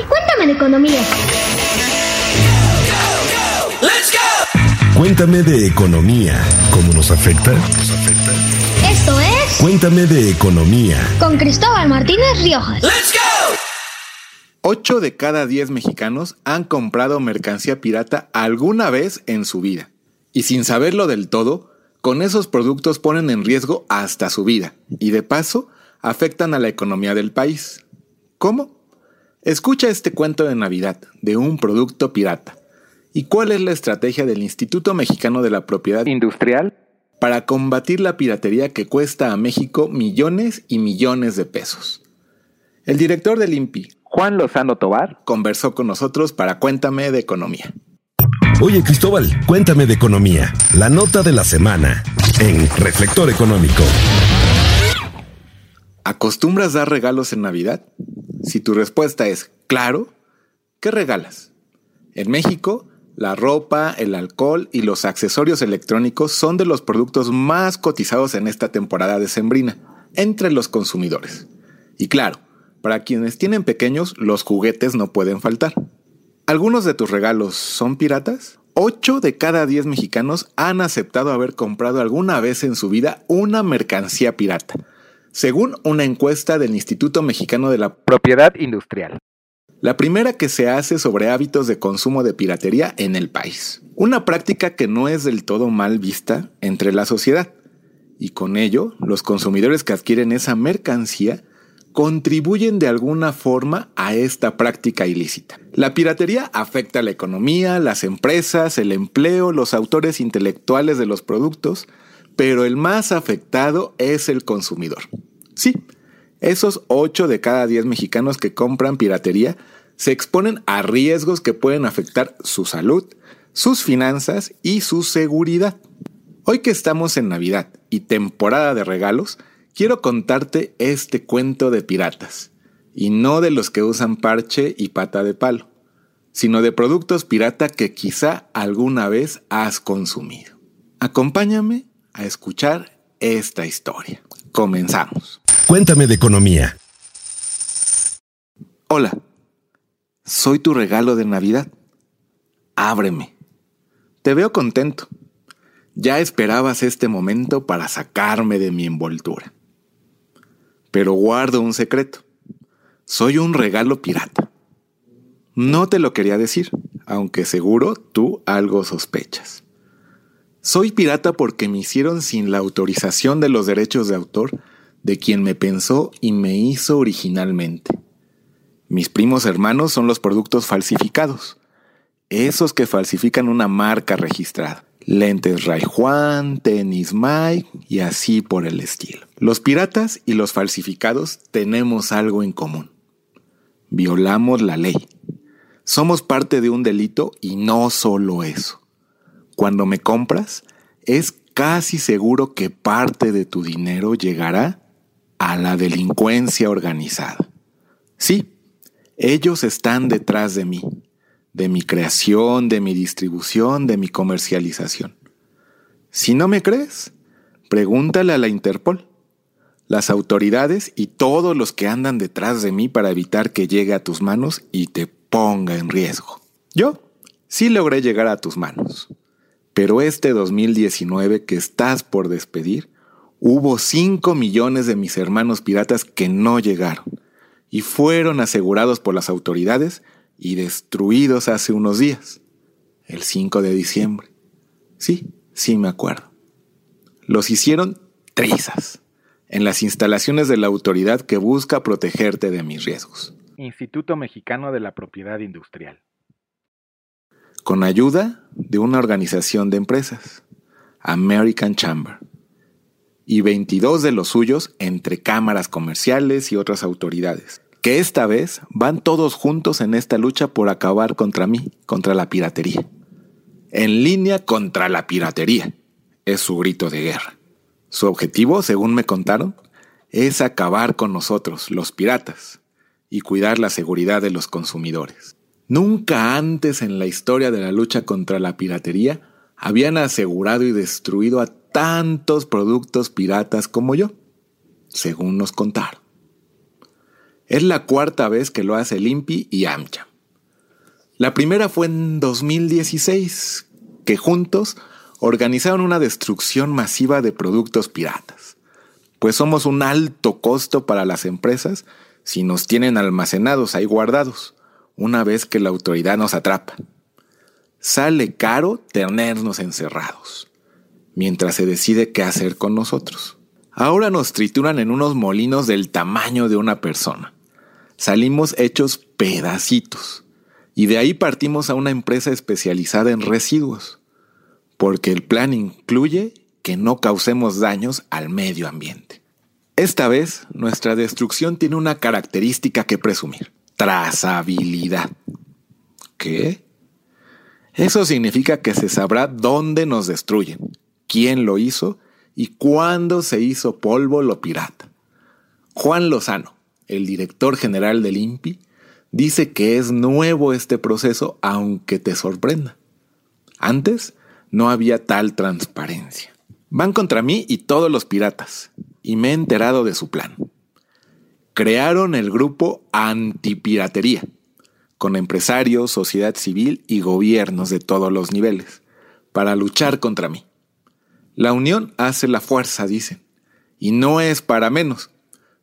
Cuéntame de economía. Cuéntame de economía. ¿Cómo nos afecta? Esto es Cuéntame de economía. con Cristóbal Martínez Riojas. Ocho de cada diez mexicanos han comprado mercancía pirata alguna vez en su vida. Y sin saberlo del todo, con esos productos ponen en riesgo hasta su vida. Y de paso, afectan a la economía del país. ¿Cómo? Escucha este cuento de Navidad de un producto pirata. ¿Y cuál es la estrategia del Instituto Mexicano de la Propiedad Industrial para combatir la piratería que cuesta a México millones y millones de pesos? El director del INPI, Juan Lozano Tobar, conversó con nosotros para Cuéntame de Economía. Oye, Cristóbal, cuéntame de economía. La nota de la semana en Reflector Económico. ¿Acostumbras dar regalos en Navidad? Si tu respuesta es claro, ¿qué regalas? En México, la ropa, el alcohol y los accesorios electrónicos son de los productos más cotizados en esta temporada decembrina entre los consumidores. Y claro, para quienes tienen pequeños, los juguetes no pueden faltar. ¿Algunos de tus regalos son piratas? 8 de cada 10 mexicanos han aceptado haber comprado alguna vez en su vida una mercancía pirata, según una encuesta del Instituto Mexicano de la Propiedad Industrial. La primera que se hace sobre hábitos de consumo de piratería en el país. Una práctica que no es del todo mal vista entre la sociedad. Y con ello, los consumidores que adquieren esa mercancía contribuyen de alguna forma a esta práctica ilícita. La piratería afecta a la economía, las empresas, el empleo, los autores intelectuales de los productos, pero el más afectado es el consumidor. Sí, esos 8 de cada 10 mexicanos que compran piratería se exponen a riesgos que pueden afectar su salud, sus finanzas y su seguridad. Hoy que estamos en Navidad y temporada de regalos, quiero contarte este cuento de piratas, y no de los que usan parche y pata de palo, sino de productos pirata que quizá alguna vez has consumido. Acompáñame a escuchar esta historia. Comenzamos. Cuéntame de economía. Hola, soy tu regalo de Navidad. Ábreme. Te veo contento. Ya esperabas este momento para sacarme de mi envoltura. Pero guardo un secreto. Soy un regalo pirata. No te lo quería decir, aunque seguro tú algo sospechas. Soy pirata porque me hicieron sin la autorización de los derechos de autor de quien me pensó y me hizo originalmente. Mis primos hermanos son los productos falsificados, esos que falsifican una marca registrada. Lentes Ray Juan, tenis Mike y así por el estilo. Los piratas y los falsificados tenemos algo en común. Violamos la ley. Somos parte de un delito y no solo eso. Cuando me compras, es casi seguro que parte de tu dinero llegará a la delincuencia organizada. Sí, ellos están detrás de mí, de mi creación, de mi distribución, de mi comercialización. Si no me crees, pregúntale a la Interpol, las autoridades y todos los que andan detrás de mí para evitar que llegue a tus manos y te ponga en riesgo. Yo sí logré llegar a tus manos, pero este 2019 que estás por despedir, hubo 5 millones de mis hermanos piratas que no llegaron y fueron asegurados por las autoridades y destruidos hace unos días, el 5 de diciembre. Sí, sí me acuerdo. Los hicieron trizas en las instalaciones de la autoridad que busca protegerte de mis riesgos. Instituto Mexicano de la Propiedad Industrial. Con ayuda de una organización de empresas, American Chamber, y 22 de los suyos entre cámaras comerciales y otras autoridades, que esta vez van todos juntos en esta lucha por acabar contra mí, contra la piratería. En línea contra la piratería, es su grito de guerra. Su objetivo, según me contaron, es acabar con nosotros, los piratas, y cuidar la seguridad de los consumidores. Nunca antes en la historia de la lucha contra la piratería habían asegurado y destruido a tantos productos piratas como yo, según nos contaron. Es la cuarta vez que lo hace el INPI y AMCHA. La primera fue en 2016, que juntos organizaron una destrucción masiva de productos piratas, pues somos un alto costo para las empresas si nos tienen almacenados ahí guardados, una vez que la autoridad nos atrapa. Sale caro tenernos encerrados, mientras se decide qué hacer con nosotros. Ahora nos trituran en unos molinos del tamaño de una persona. Salimos hechos pedacitos. Y de ahí partimos a una empresa especializada en residuos, porque el plan incluye que no causemos daños al medio ambiente. Esta vez, nuestra destrucción tiene una característica que presumir. Trazabilidad. ¿Qué? Eso significa que se sabrá dónde nos destruyen, quién lo hizo y cuándo se hizo polvo lo pirata. Juan Lozano, el director general del INPI, dice que es nuevo este proceso aunque te sorprenda. Antes no había tal transparencia. Van contra mí y todos los piratas, y me he enterado de su plan. Crearon el grupo Antipiratería, con empresarios, sociedad civil y gobiernos de todos los niveles, para luchar contra mí. La unión hace la fuerza, dicen, y no es para menos,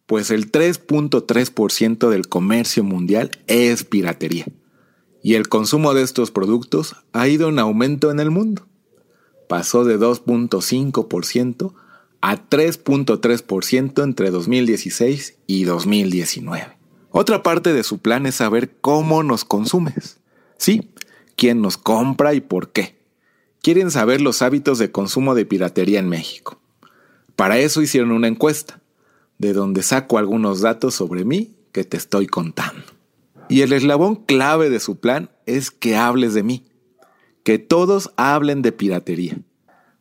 pues el 3.3% del comercio mundial es piratería, y el consumo de estos productos ha ido en aumento en el mundo. Pasó de 2.5% a 3.3% entre 2016 y 2019. Otra parte de su plan es saber cómo nos consumes. Sí, quién nos compra y por qué. Quieren saber los hábitos de consumo de piratería en México. Para eso hicieron una encuesta, de donde saco algunos datos sobre mí que te estoy contando. Y el eslabón clave de su plan es que hables de mí, que todos hablen de piratería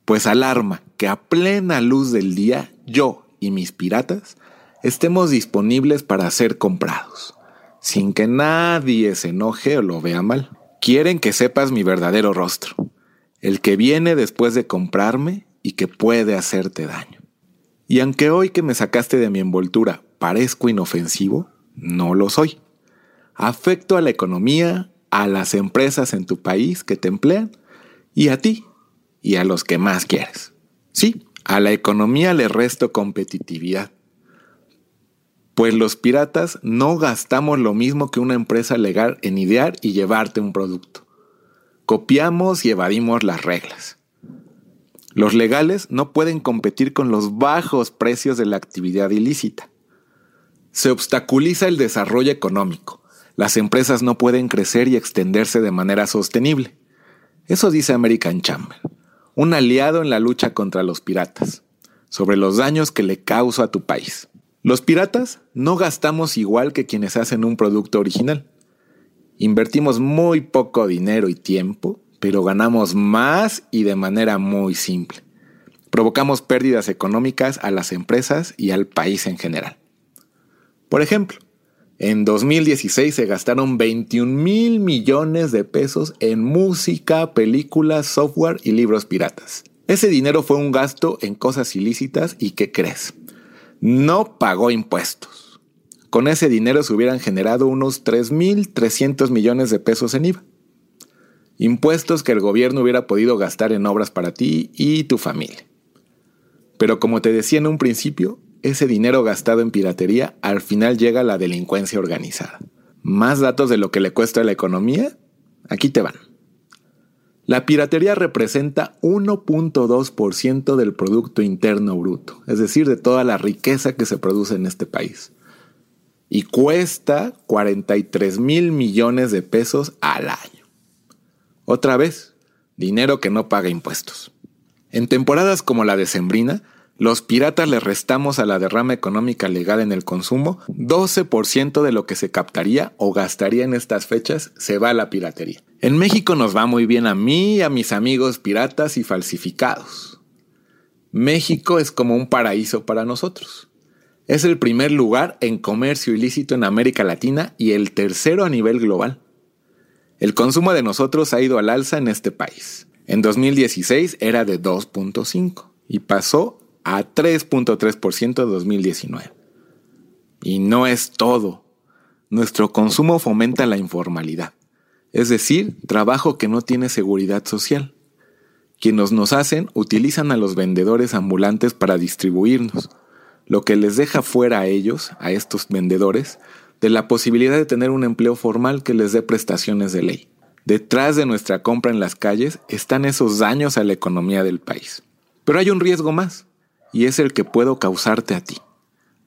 pues alarma que a plena luz del día yo y mis piratas estemos disponibles para ser comprados, sin que nadie se enoje o lo vea mal. Quieren que sepas mi verdadero rostro, el que viene después de comprarme y que puede hacerte daño. Y aunque hoy que me sacaste de mi envoltura parezco inofensivo, no lo soy. Afecto a la economía, a las empresas en tu país que te emplean y a ti y a los que más quieres. Sí, a la economía le resto competitividad. Pues los piratas no gastamos lo mismo que una empresa legal en idear y llevarte un producto. Copiamos y evadimos las reglas. Los legales no pueden competir con los bajos precios de la actividad ilícita. Se obstaculiza el desarrollo económico. Las empresas no pueden crecer y extenderse de manera sostenible. Eso dice American Chamber un aliado en la lucha contra los piratas, sobre los daños que le causa a tu país. Los piratas no gastamos igual que quienes hacen un producto original. Invertimos muy poco dinero y tiempo, pero ganamos más y de manera muy simple. Provocamos pérdidas económicas a las empresas y al país en general. Por ejemplo, en 2016 se gastaron 21 mil millones de pesos en música, películas, software y libros piratas. Ese dinero fue un gasto en cosas ilícitas y ¿qué crees? No pagó impuestos. Con ese dinero se hubieran generado unos 3.300 millones de pesos en IVA. Impuestos que el gobierno hubiera podido gastar en obras para ti y tu familia. Pero como te decía en un principio, ese dinero gastado en piratería al final llega a la delincuencia organizada. ¿Más datos de lo que le cuesta a la economía? Aquí te van. La piratería representa 1.2% del Producto Interno Bruto, es decir, de toda la riqueza que se produce en este país. Y cuesta 43 mil millones de pesos al año. Otra vez, dinero que no paga impuestos. En temporadas como la decembrina, los piratas le restamos a la derrama económica legal en el consumo 12% de lo que se captaría o gastaría en estas fechas se va a la piratería. En México nos va muy bien a mí y a mis amigos piratas y falsificados. México es como un paraíso para nosotros. Es el primer lugar en comercio ilícito en América Latina y el tercero a nivel global. El consumo de nosotros ha ido al alza en este país. En 2016 era de 2.5 y pasó a 3.3% en 2019. Y no es todo. Nuestro consumo fomenta la informalidad, es decir, trabajo que no tiene seguridad social. Quienes nos hacen utilizan a los vendedores ambulantes para distribuirnos, lo que les deja fuera a ellos, a estos vendedores, de la posibilidad de tener un empleo formal que les dé prestaciones de ley. Detrás de nuestra compra en las calles están esos daños a la economía del país. Pero hay un riesgo más, y es el que puedo causarte a ti.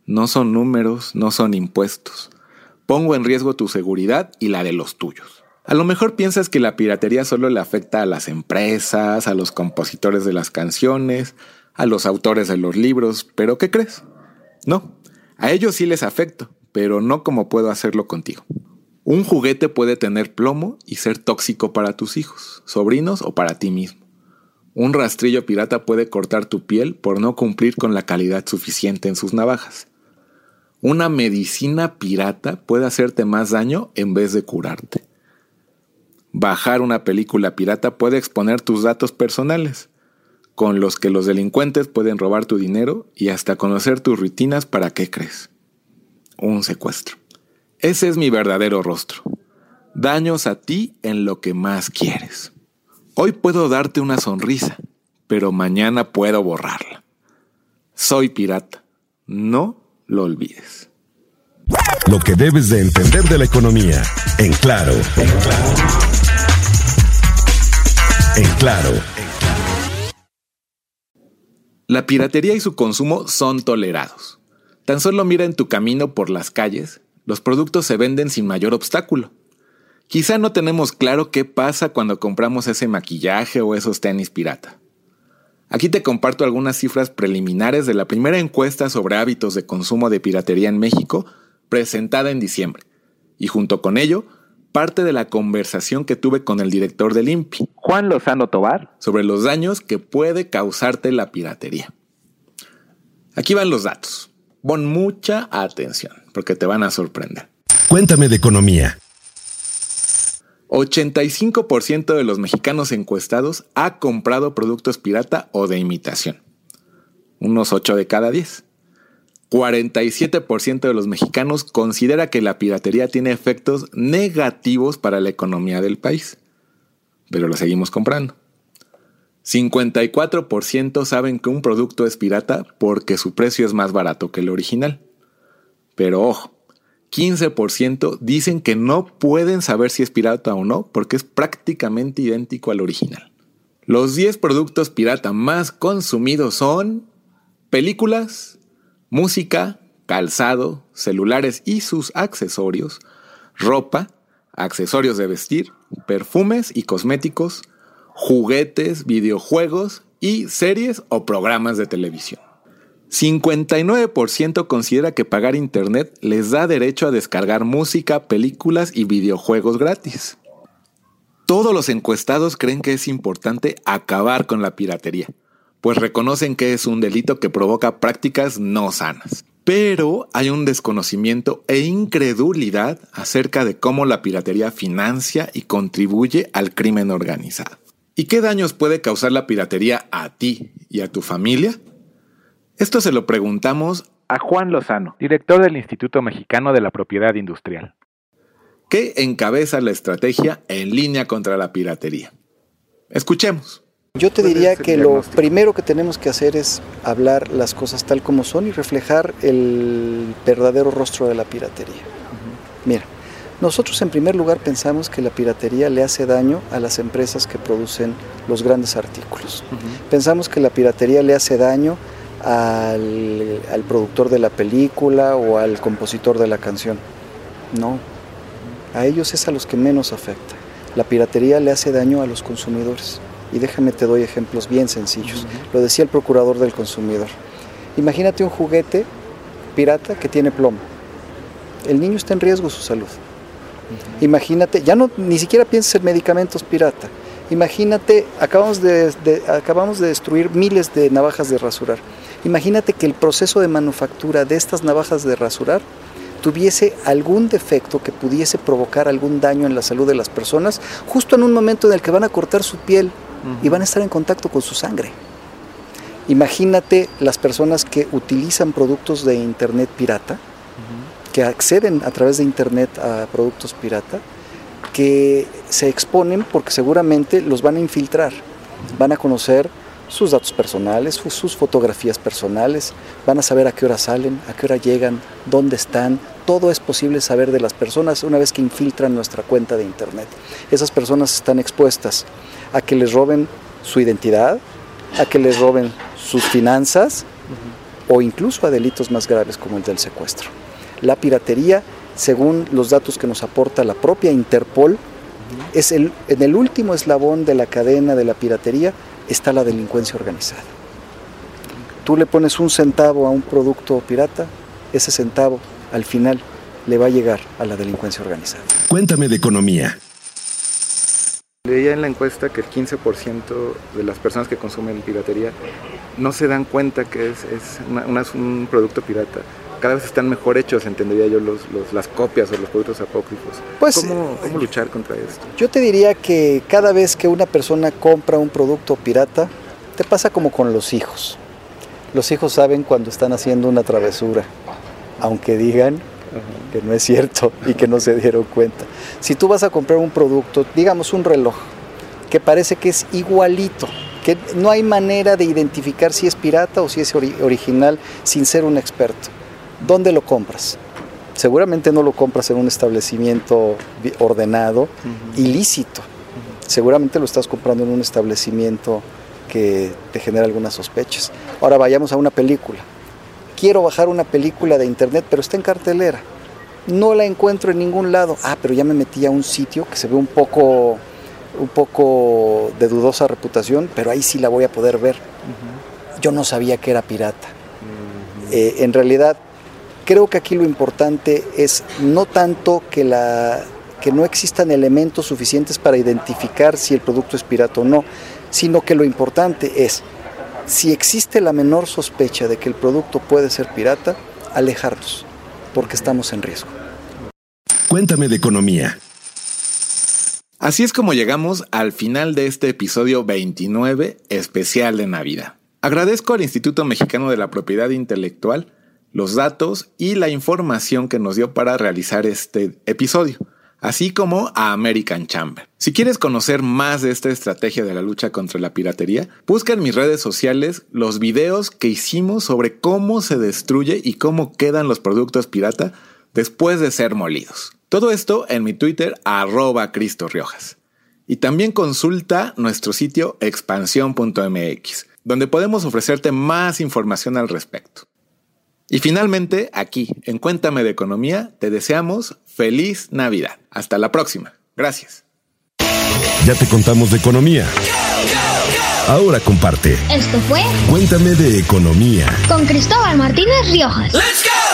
No son números, no son impuestos. Pongo en riesgo tu seguridad y la de los tuyos. A lo mejor piensas que la piratería solo le afecta a las empresas, a los compositores de las canciones, a los autores de los libros, pero ¿qué crees? No, a ellos sí les afecto, pero no como puedo hacerlo contigo. Un juguete puede tener plomo y ser tóxico para tus hijos, sobrinos o para ti mismo. Un rastrillo pirata puede cortar tu piel por no cumplir con la calidad suficiente en sus navajas. Una medicina pirata puede hacerte más daño en vez de curarte. Bajar una película pirata puede exponer tus datos personales, con los que los delincuentes pueden robar tu dinero y hasta conocer tus rutinas para qué crees. Un secuestro. Ese es mi verdadero rostro. Daños a ti en lo que más quieres. Hoy puedo darte una sonrisa, pero mañana puedo borrarla. Soy pirata. No lo olvides. Lo que debes de entender de la economía. En claro. En claro. En claro. La piratería y su consumo son tolerados. Tan solo mira en tu camino por las calles los productos se venden sin mayor obstáculo. Quizá no tenemos claro qué pasa cuando compramos ese maquillaje o esos tenis pirata. Aquí te comparto algunas cifras preliminares de la primera encuesta sobre hábitos de consumo de piratería en México, presentada en diciembre, y junto con ello, parte de la conversación que tuve con el director del INPI, Juan Lozano Tobar, sobre los daños que puede causarte la piratería. Aquí van los datos. Pon mucha atención, porque te van a sorprender. Cuéntame de economía. 85% de los mexicanos encuestados ha comprado productos pirata o de imitación. Unos 8 de cada 10. 47% de los mexicanos considera que la piratería tiene efectos negativos para la economía del país. Pero lo seguimos comprando. 54% saben que un producto es pirata porque su precio es más barato que el original. Pero ojo, 15% dicen que no pueden saber si es pirata o no porque es prácticamente idéntico al original. Los 10 productos pirata más consumidos son películas, música, calzado, celulares y sus accesorios, ropa, accesorios de vestir, perfumes y cosméticos, juguetes, videojuegos y series o programas de televisión. 59% considera que pagar Internet les da derecho a descargar música, películas y videojuegos gratis. Todos los encuestados creen que es importante acabar con la piratería, pues reconocen que es un delito que provoca prácticas no sanas. Pero hay un desconocimiento e incredulidad acerca de cómo la piratería financia y contribuye al crimen organizado. ¿Y qué daños puede causar la piratería a ti y a tu familia? Esto se lo preguntamos a Juan Lozano, director del Instituto Mexicano de la Propiedad Industrial. ¿Qué encabeza la estrategia en línea contra la piratería? Escuchemos. Yo te diría que lo primero que tenemos que hacer es hablar las cosas tal como son y reflejar el verdadero rostro de la piratería. Mira, nosotros en primer lugar pensamos que la piratería le hace daño a las empresas que producen los grandes artículos. Pensamos que la piratería le hace daño al, al, productor de la película o al compositor de la canción. No, a ellos es a los que menos afecta. La piratería le hace daño a los consumidores. Y déjame te doy ejemplos bien sencillos. Lo decía el procurador del consumidor. Imagínate un juguete pirata que tiene plomo. El niño está en riesgo su salud. Imagínate, ya no ni siquiera pienses en medicamentos pirata. Imagínate, acabamos de, de, acabamos de destruir miles de navajas de rasurar. Imagínate que el proceso de manufactura de estas navajas de rasurar tuviese algún defecto que pudiese provocar algún daño en la salud de las personas, justo en un momento en el que van a cortar su piel uh -huh. y van a estar en contacto con su sangre. Imagínate las personas que utilizan productos de internet pirata, uh -huh. que acceden a través de Internet a productos pirata, que se exponen porque seguramente los van a infiltrar, van a conocer sus datos personales, sus fotografías personales, van a saber a qué hora salen, a qué hora llegan, dónde están. Todo es posible saber de las personas una vez que infiltran nuestra cuenta de Internet. Esas personas están expuestas a que les roben su identidad, a que les roben sus finanzas o incluso a delitos más graves como el del secuestro. La piratería, según los datos que nos aporta la propia Interpol, es el, en el último eslabón de la cadena de la piratería está la delincuencia organizada. Tú le pones un centavo a un producto pirata, ese centavo al final le va a llegar a la delincuencia organizada. Cuéntame de economía. Leía en la encuesta que el 15% de las personas que consumen piratería no se dan cuenta que es, un producto pirata. Cada vez están mejor hechos, entendería yo, los, las copias o los productos apócrifos. Pues, ¿Cómo, ¿Cómo luchar contra esto? Yo te diría que cada vez que una persona compra un producto pirata, te pasa como con los hijos. Los hijos saben cuando están haciendo una travesura, aunque digan que no es cierto y que no se dieron cuenta. Si tú vas a comprar un producto, digamos un reloj, que parece que es igualito, que no hay manera de identificar si es pirata o si es original sin ser un experto, ¿dónde lo compras? Seguramente no lo compras en un establecimiento ordenado, ilícito. Seguramente lo estás comprando en un establecimiento que te genera algunas sospechas. Ahora vayamos a una película quiero bajar una película de internet, pero está en cartelera. No la encuentro en ningún lado. Ah, pero ya me metí a un sitio que se ve un poco, un poco de dudosa reputación, pero ahí sí la voy a poder ver. Yo no sabía que era pirata. Eh, en realidad, creo que aquí lo importante es no tanto que, la, que no existan elementos suficientes para identificar si el producto es pirata o no, sino que lo importante es si existe la menor sospecha de que el producto puede ser pirata, alejarnos, porque estamos en riesgo. Cuéntame de economía. Así es como llegamos al final de este episodio 29 especial de Navidad. Agradezco al Instituto Mexicano de la Propiedad Intelectual los datos y la información que nos dio para realizar este episodio así como a American Chamber. Si quieres conocer más de esta estrategia de la lucha contra la piratería, busca en mis redes sociales los videos que hicimos sobre cómo se destruye y cómo quedan los productos pirata después de ser molidos. Todo esto en mi Twitter arroba Cristo Riojas. Y también consulta nuestro sitio expansión.mx, donde podemos ofrecerte más información al respecto. Y finalmente, aquí, en Cuéntame de Economía, te deseamos feliz Navidad. Hasta la próxima. Gracias. Ya te contamos de economía. Ahora comparte. Esto fue Cuéntame de Economía. Con Cristóbal Martínez Riojas. ¡Let's go!